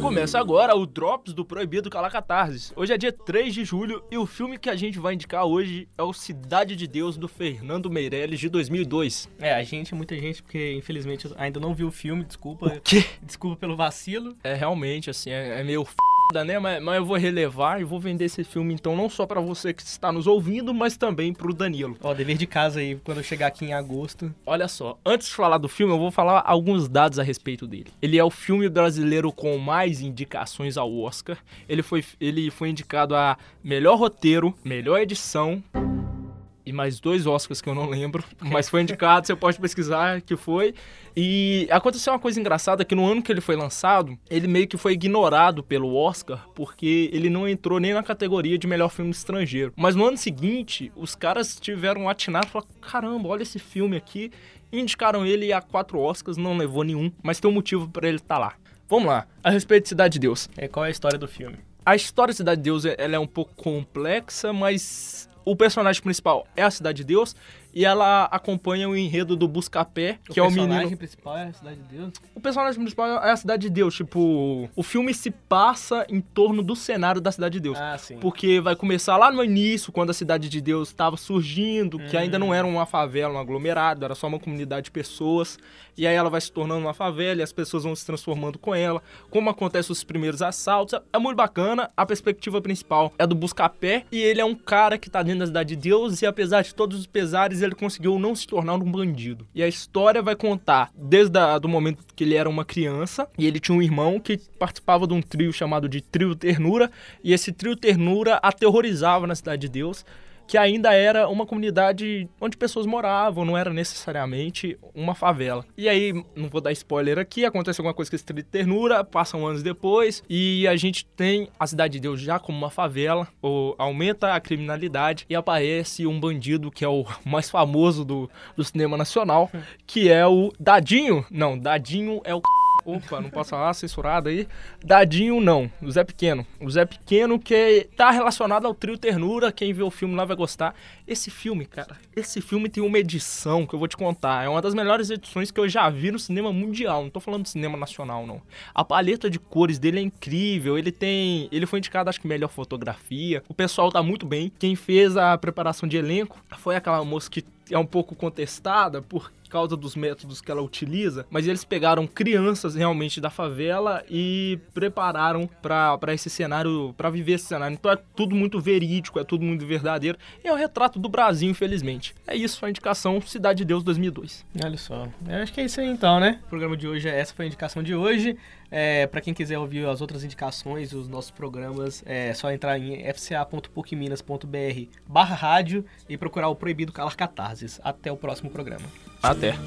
Começa agora o Drops do Proibido Calacatarses. Hoje é dia 3 de julho e o filme que a gente vai indicar hoje é o Cidade de Deus do Fernando Meirelles de 2002. É, a gente, muita gente, porque infelizmente ainda não viu o filme, desculpa. O quê? Desculpa pelo vacilo. É realmente assim, é, é meio f né? Mas, mas, eu vou relevar e vou vender esse filme, então, não só para você que está nos ouvindo, mas também pro Danilo. Ó, dever de casa aí, quando eu chegar aqui em agosto. Olha só, antes de falar do filme, eu vou falar alguns dados a respeito dele. Ele é o filme brasileiro com mais indicações ao Oscar. Ele foi, ele foi indicado a melhor roteiro, melhor edição e mais dois Oscars que eu não lembro, mas foi indicado, você pode pesquisar que foi. E aconteceu uma coisa engraçada que no ano que ele foi lançado, ele meio que foi ignorado pelo Oscar, porque ele não entrou nem na categoria de melhor filme estrangeiro. Mas no ano seguinte, os caras tiveram um atinado e falaram: caramba, olha esse filme aqui. E indicaram ele a quatro Oscars, não levou nenhum, mas tem um motivo para ele estar tá lá. Vamos lá, a respeito de Cidade de Deus. É, qual é a história do filme? A história de Cidade de Deus ela é um pouco complexa, mas o personagem principal é a Cidade de Deus e ela acompanha o enredo do Buscapé, que é o menino... O personagem principal é a Cidade de Deus? O personagem principal é a Cidade de Deus, tipo... O filme se passa em torno do cenário da Cidade de Deus. Ah, sim. Porque vai começar lá no início, quando a Cidade de Deus estava surgindo, que ainda não era uma favela, um aglomerado, era só uma comunidade de pessoas. E aí ela vai se tornando uma favela e as pessoas vão se transformando com ela. Como acontecem os primeiros assaltos. É muito bacana. A perspectiva principal é do Buscapé e ele é um cara que tá dentro da Cidade de Deus e apesar de todos os pesares, ele conseguiu não se tornar um bandido. E a história vai contar desde o momento que ele era uma criança e ele tinha um irmão que participava de um trio chamado de Trio Ternura e esse Trio Ternura aterrorizava na Cidade de Deus que ainda era uma comunidade onde pessoas moravam, não era necessariamente uma favela. E aí, não vou dar spoiler aqui, acontece alguma coisa com esse trio de ternura, passam anos depois, e a gente tem a Cidade de Deus já como uma favela, ou aumenta a criminalidade, e aparece um bandido que é o mais famoso do, do cinema nacional, que é o Dadinho. Não, Dadinho é o Opa, não posso falar, censurado aí. Dadinho não, o Zé Pequeno. O Zé Pequeno que tá relacionado ao trio Ternura, quem vê o filme lá vai gostar. Esse filme, cara, esse filme tem uma edição que eu vou te contar. É uma das melhores edições que eu já vi no cinema mundial. Não tô falando de cinema nacional, não. A paleta de cores dele é incrível. Ele tem. Ele foi indicado, acho que, melhor fotografia. O pessoal tá muito bem. Quem fez a preparação de elenco foi aquela moça que é um pouco contestada por causa dos métodos que ela utiliza, mas eles pegaram crianças realmente da favela e prepararam para esse cenário, para viver esse cenário. Então é tudo muito verídico, é tudo muito verdadeiro. E é o retrato do Brasil, infelizmente. É isso a indicação Cidade de Deus 2002. Olha só. Eu acho que é isso aí então, né? O programa de hoje, essa foi a indicação de hoje. É, para quem quiser ouvir as outras indicações, os nossos programas, é só entrar em fca.pucminas.br barra rádio e procurar o Proibido Calar Catarses. Até o próximo programa. Até. there.